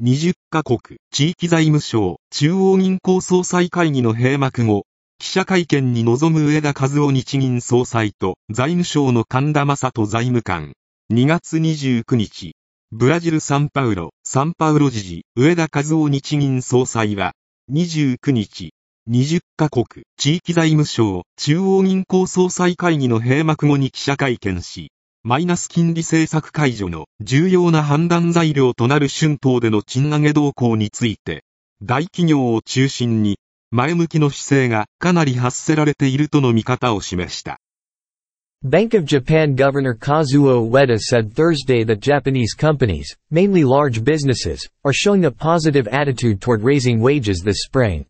20カ国地域財務省中央銀行総裁会議の閉幕後、記者会見に臨む上田和夫日銀総裁と財務省の神田正人財務官。2月29日、ブラジル・サンパウロ、サンパウロ知事、上田和夫日銀総裁は、29日、20カ国地域財務省中央銀行総裁会議の閉幕後に記者会見し、マイナス金利政策解除の重要な判断材料となる春闘での賃上げ動向について、大企業を中心に前向きの姿勢がかなり発せられているとの見方を示した。Bank of Japan Governor Kazuo Ueda said Thursday that Japanese companies, mainly large businesses, are showing a positive attitude toward raising wages this spring.